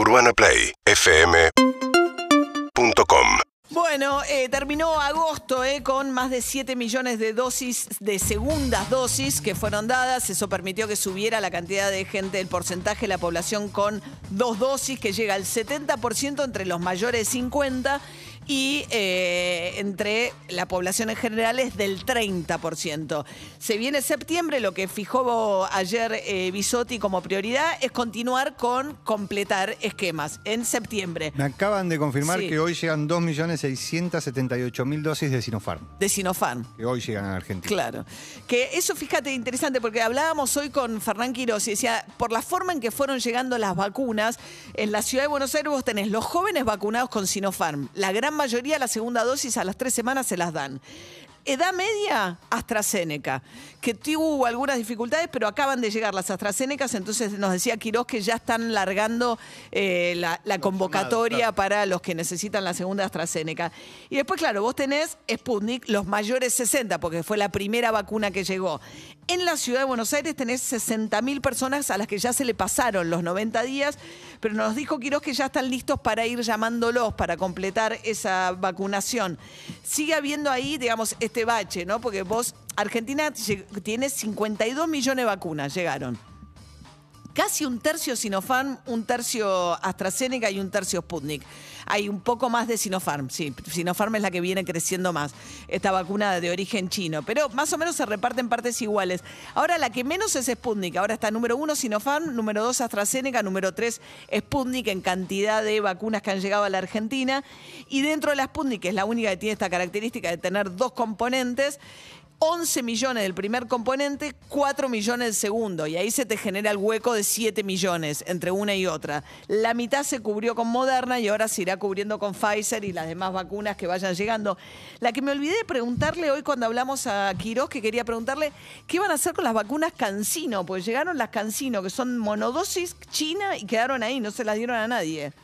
UrbanaPlayFM.com Bueno, eh, terminó agosto eh, con más de 7 millones de dosis de segundas dosis que fueron dadas. Eso permitió que subiera la cantidad de gente, el porcentaje de la población con dos dosis, que llega al 70% entre los mayores de 50 y eh, entre la población en general es del 30%. Se viene septiembre, lo que fijó ayer eh, Bisotti como prioridad es continuar con completar esquemas en septiembre. Me acaban de confirmar Sí. que hoy llegan 2.678.000 dosis de Sinopharm. De Sinopharm. Que hoy llegan a Argentina. Claro. Que eso, fíjate, interesante, porque hablábamos hoy con Fernán Quiroz y decía, por la forma en que fueron llegando las vacunas, en la ciudad de Buenos Aires vos tenés los jóvenes vacunados con Sinopharm. La gran mayoría, la segunda dosis a las tres semanas se las dan. Edad media, AstraZeneca, que tuvo algunas dificultades, pero acaban de llegar las AstraZenecas, entonces nos decía Quiroz que ya están largando eh, la, la convocatoria claro. para los que necesitan la segunda AstraZeneca. Y después, claro, vos tenés Sputnik, los mayores 60, porque fue la primera vacuna que llegó. En la ciudad de Buenos Aires tenés 60.000 personas a las que ya se le pasaron los 90 días, pero nos dijo Quiroz que ya están listos para ir llamándolos para completar esa vacunación. Sigue habiendo ahí, digamos, este bache, ¿no? Porque vos, Argentina tiene 52 millones de vacunas, llegaron casi un tercio Sinopharm, un tercio AstraZeneca y un tercio Sputnik. Hay un poco más de Sinopharm, sí. Sinopharm es la que viene creciendo más, esta vacuna de origen chino. Pero más o menos se reparten partes iguales. Ahora la que menos es Sputnik. Ahora está número uno Sinopharm, número dos AstraZeneca, número tres Sputnik en cantidad de vacunas que han llegado a la Argentina. Y dentro de la Sputnik, que es la única que tiene esta característica de tener dos componentes, 11 millones del primer componente, 4 millones del segundo. Y ahí se te genera el hueco de 7 millones entre una y otra. La mitad se cubrió con Moderna y ahora se irá cubriendo con Pfizer y las demás vacunas que vayan llegando. La que me olvidé de preguntarle hoy cuando hablamos a Quirós, que quería preguntarle qué van a hacer con las vacunas Cancino, porque llegaron las Cancino, que son monodosis China y quedaron ahí, no se las dieron a nadie.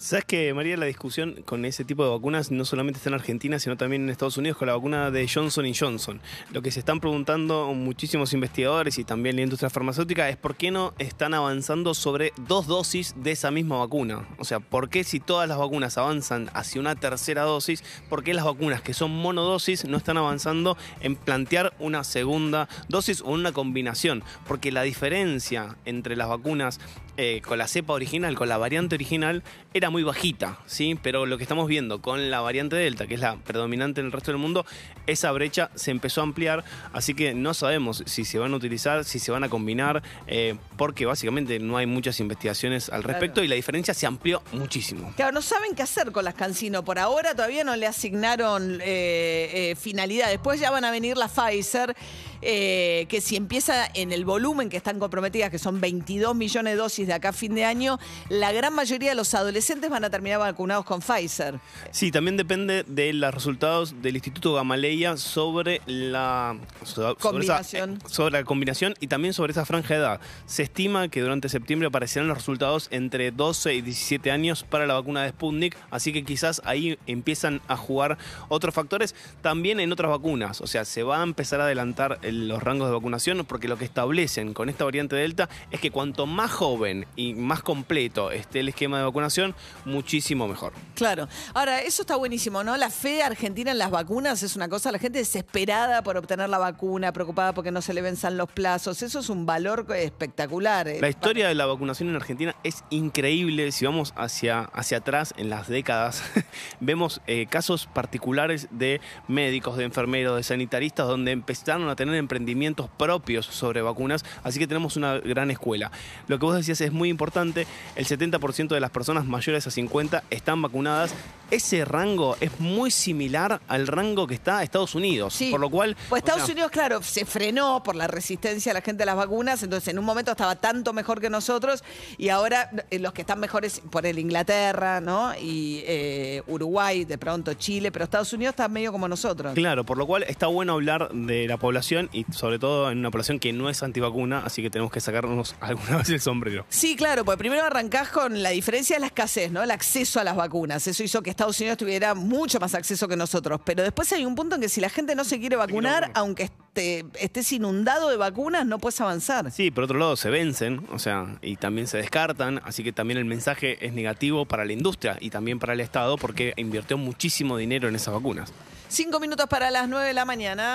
¿Sabes que, María, la discusión con ese tipo de vacunas no solamente está en Argentina, sino también en Estados Unidos con la vacuna de Johnson Johnson? Lo que se están preguntando muchísimos investigadores y también la industria farmacéutica es por qué no están avanzando sobre dos dosis de esa misma vacuna. O sea, ¿por qué si todas las vacunas avanzan hacia una tercera dosis, por qué las vacunas que son monodosis no están avanzando en plantear una segunda dosis o una combinación? Porque la diferencia entre las vacunas eh, con la cepa original, con la variante original, era muy bajita, ¿sí? Pero lo que estamos viendo con la variante Delta, que es la predominante en el resto del mundo, esa brecha se empezó a ampliar, así que no sabemos si se van a utilizar, si se van a combinar, eh, porque básicamente no hay muchas investigaciones al respecto y la diferencia se amplió muchísimo. Claro, no saben qué hacer con las Cancino. Por ahora todavía no le asignaron eh, eh, finalidad. Después ya van a venir la Pfizer, eh, que si empieza en el volumen que están comprometidas, que son 22 millones de dosis de acá a fin de año, la gran mayoría de los adolescentes van a terminar vacunados con Pfizer. Sí, también depende de los resultados del Instituto Gamaleya sobre la sobre Combinación. eh, sobre la combinación y también sobre esa franja de edad. Se estima que durante septiembre aparecerán los resultados entre 12 y 17 años para la vacuna de Sputnik, así que quizás ahí empiezan a jugar otros factores también en otras vacunas, o sea, se va a empezar a adelantar el- los rangos de vacunación porque lo que establecen con esta variante Delta es que cuanto más joven y más completo esté el esquema de vacunación, muchísimo mejor. Claro. Ahora, eso está buenísimo, ¿no? La fe argentina en las vacunas es una cosa, la gente desesperada por obtener la vacuna, preocupada porque no se le venzan los plazos. Eso es un valor espectacular. eh. La historia de la vacunación en Argentina es increíble. Si vamos hacia, hacia atrás en las décadas, vemos eh, casos particulares de médicos, de enfermeros, de sanitaristas, donde empezaron a tener emprendimientos propios sobre vacunas. Así que tenemos una gran escuela. Lo que vos decías es muy importante. El 70% de las personas mayores a 50 están vacunadas. Ese rango es muy similar al rango que está Estados Unidos. Sí. Por lo cual... Pues Estados o sea, Unidos, claro, se frenó por la resistencia de la gente a las vacunas, entonces en un momento estaba tanto mejor que nosotros y ahora eh, los que están mejores por el Inglaterra, ¿no? Y eh, Uruguay, de pronto Chile, pero Estados Unidos está medio como nosotros. Claro, por lo cual está bueno hablar de la población y sobre todo en una población que no es antivacuna, así que tenemos que sacarnos alguna vez el sombrero. Sí, claro, porque primero arrancás con la diferencia de la escasez, ¿no? El acceso a las vacunas. Eso hizo que Estados Unidos tuviera mucho más acceso que nosotros. Pero después hay un punto en que si la gente no se quiere vacunar, vacunar. aunque esté- estés inundado de vacunas, no puedes avanzar. Sí, por otro lado se vencen, o sea, y también se descartan, así que también el mensaje es negativo para la industria y también para el Estado porque invirtió muchísimo dinero en esas vacunas. Cinco minutos para las nueve de la mañana.